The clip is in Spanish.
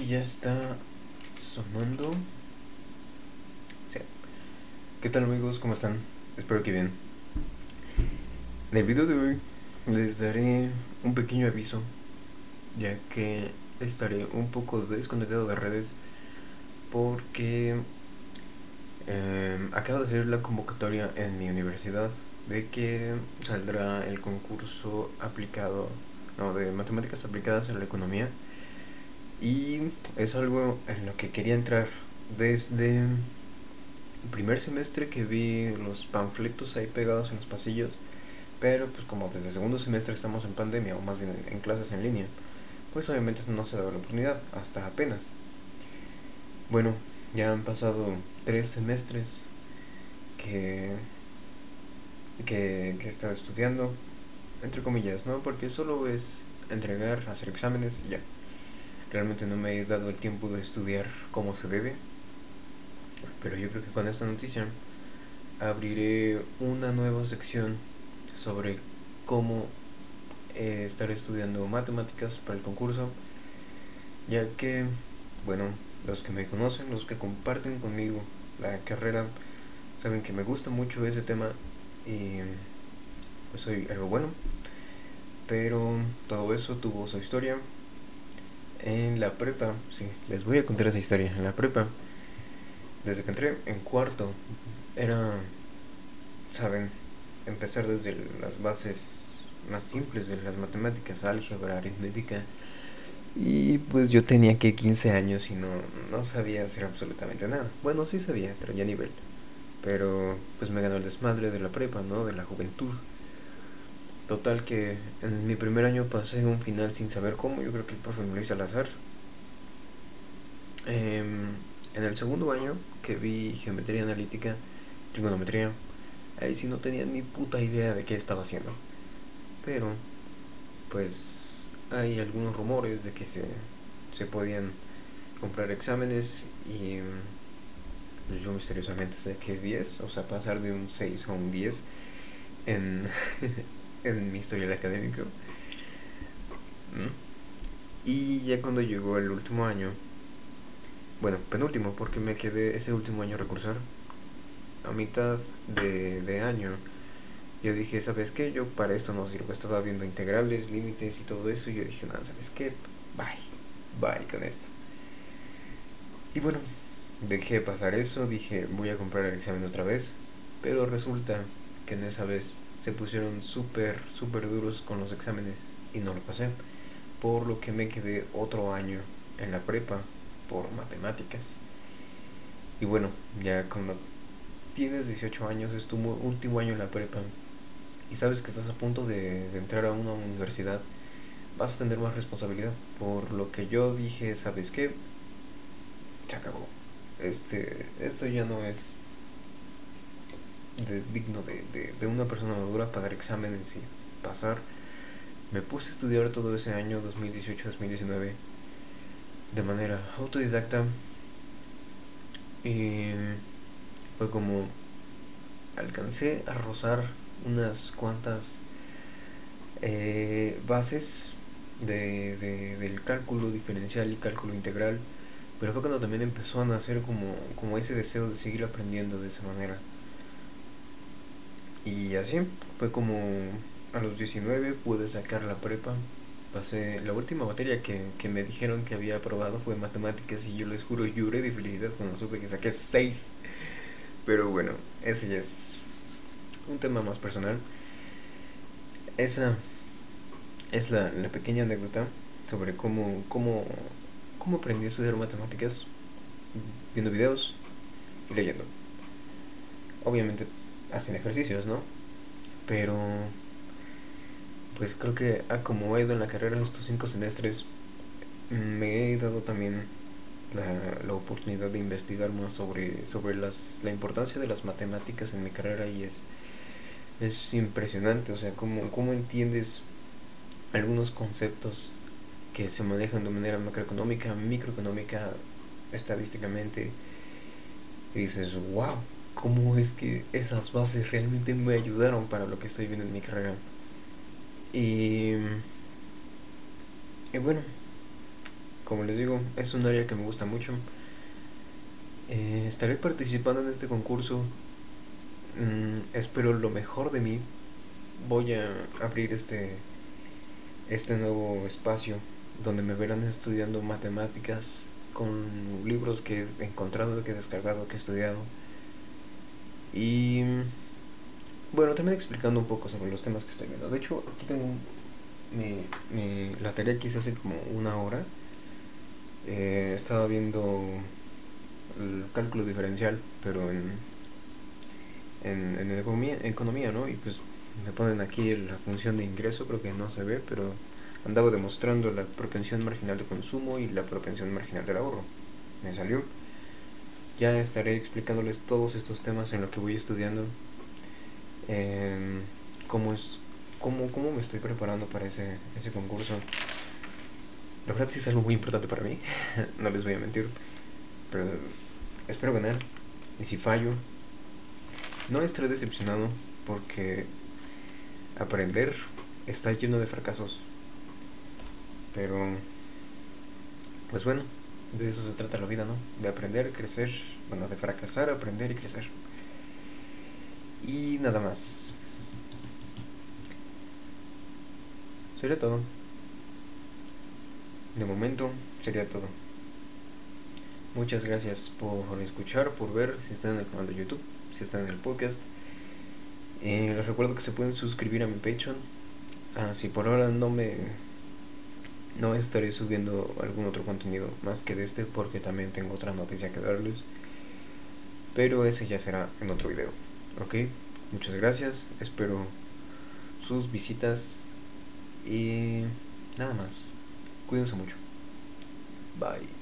que ya está sonando. ¿Qué tal amigos? ¿Cómo están? Espero que bien. En el video de hoy les daré un pequeño aviso, ya que estaré un poco desconectado de redes porque eh, acaba de salir la convocatoria en mi universidad de que saldrá el concurso aplicado, no, de matemáticas aplicadas a la economía y es algo en lo que quería entrar desde el primer semestre que vi los panfletos ahí pegados en los pasillos. Pero pues como desde segundo semestre estamos en pandemia o más bien en, clases en línea, pues obviamente no se da la oportunidad, hasta apenas. Bueno, ya han pasado tres semestres que, que, que he estado estudiando, entre comillas, ¿no? Porque solo es entregar, hacer exámenes y ya. Realmente no me he dado el tiempo de estudiar como se debe. Pero yo creo que con esta noticia abriré una nueva sección sobre cómo eh, estar estudiando matemáticas para el concurso. Ya que, bueno, los que me conocen, los que comparten conmigo la carrera, saben que me gusta mucho ese tema y pues soy algo bueno. Pero todo eso tuvo su historia en la prepa, sí, les voy a contar esa historia. En la prepa, desde que entré en cuarto, era, saben, empezar desde las bases más simples de las matemáticas, álgebra, aritmética. Y pues yo tenía que 15 años y no, no sabía hacer absolutamente nada. Bueno, sí sabía, pero ya a nivel. Pero pues me ganó el desmadre de la prepa, ¿no? De la juventud. Total que en mi primer año pasé un final sin saber cómo, yo creo que el profe me lo hizo al azar. Em, en el segundo año que vi geometría analítica, trigonometría, ahí sí no tenía ni puta idea de qué estaba haciendo. Pero, pues hay algunos rumores de que se, se podían comprar exámenes y pues yo misteriosamente sé que es 10, o sea, pasar de un 6 a un 10 en en mi historial académico. Y ya cuando llegó el último año, bueno, penúltimo, porque me quedé ese último año a recursar, a mitad de, de año, yo dije, ¿sabes qué? Yo para esto no sirvo. Estaba viendo integrales, límites y todo eso. Y yo dije, nada, ¿sabes qué? Bye. Bye con esto. Y bueno, dejé pasar eso. Dije, voy a comprar el examen otra vez. Pero resulta que en esa vez se pusieron súper, súper duros con los exámenes y no lo pasé. Por lo que me quedé otro año en la prepa por matemáticas. Y bueno, ya cuando tienes 18 años, es tu último año en la prepa y sabes que estás a punto de, de entrar a una universidad, vas a tener más responsabilidad. Por lo que yo dije, ¿sabes qué? Se acabó. Este, esto ya no es de, digno de, de, de, una persona madura pagar exámenes y pasar. Me puse a estudiar todo ese año 2018-2019 de manera autodidacta y fue como alcancé a rozar unas cuantas eh, bases de, de, del cálculo diferencial y cálculo integral, pero fue cuando también empezó a nacer como, como ese deseo de seguir aprendiendo de esa manera. Y así, fue como a los 19 pude sacar la prepa. Pasé la última materia que, que me dijeron que había aprobado fue matemáticas y yo les juro lloré de felicidad cuando supe que saqué 6. Pero bueno, ese ya es un tema más personal. Esa es la, la pequeña anécdota sobre cómo, cómo, cómo aprendí a estudiar matemáticas viendo videos y leyendo. Obviamente hacen ejercicios, ¿no? Pero, pues creo que a como he ido en la carrera estos cinco semestres, me he dado también la, la oportunidad de investigar más sobre, sobre las, la importancia de las matemáticas en mi carrera y es, es impresionante, o sea, cómo, cómo entiendes algunos conceptos que se manejan de manera macroeconómica, microeconómica, estadísticamente, y dices, wow, cómo es que esas bases realmente me ayudaron para lo que estoy viendo en mi carrera. Y, bueno, como les digo, es un área que me gusta mucho. Eh, estaré participando en este concurso. Mm, espero lo mejor de mí. Voy a abrir este, este nuevo espacio donde me verán estudiando matemáticas con libros que he encontrado, que he descargado, que he estudiado. Y bueno, también explicando un poco sobre los temas que estoy viendo. De hecho, aquí tengo mi, mi, la tarea que hice hace como una hora. Eh, estaba viendo el cálculo diferencial, pero en, en, economía, economía, ¿no? Y pues me ponen aquí la función de ingreso, creo que no se ve, pero andaba demostrando la propensión marginal de consumo y la propensión marginal del ahorro. Me salió. Ya estaré explicándoles todos estos temas en lo que voy estudiando. cómo es cómo, cómo me estoy preparando para ese, ese concurso. La verdad sí es algo muy importante para mí, no les voy a mentir. Pero espero ganar. Y si fallo, no estaré decepcionado porque aprender está lleno de fracasos. Pero, pues bueno, de eso se trata la vida, ¿no? De aprender, crecer, bueno, de fracasar, aprender y crecer. Y nada más. Sería todo. De momento sería todo. Muchas gracias por escuchar, por ver, si están en el canal de YouTube, si están en el podcast. Eh, les recuerdo que se pueden suscribir a mi Patreon. Ah, si por ahora no me no estaré subiendo algún otro contenido más que de este porque también tengo otra noticia que darles. Pero ese ya será en otro video. Ok, muchas gracias. Espero sus visitas y nada más. Cuídense mucho. Bye.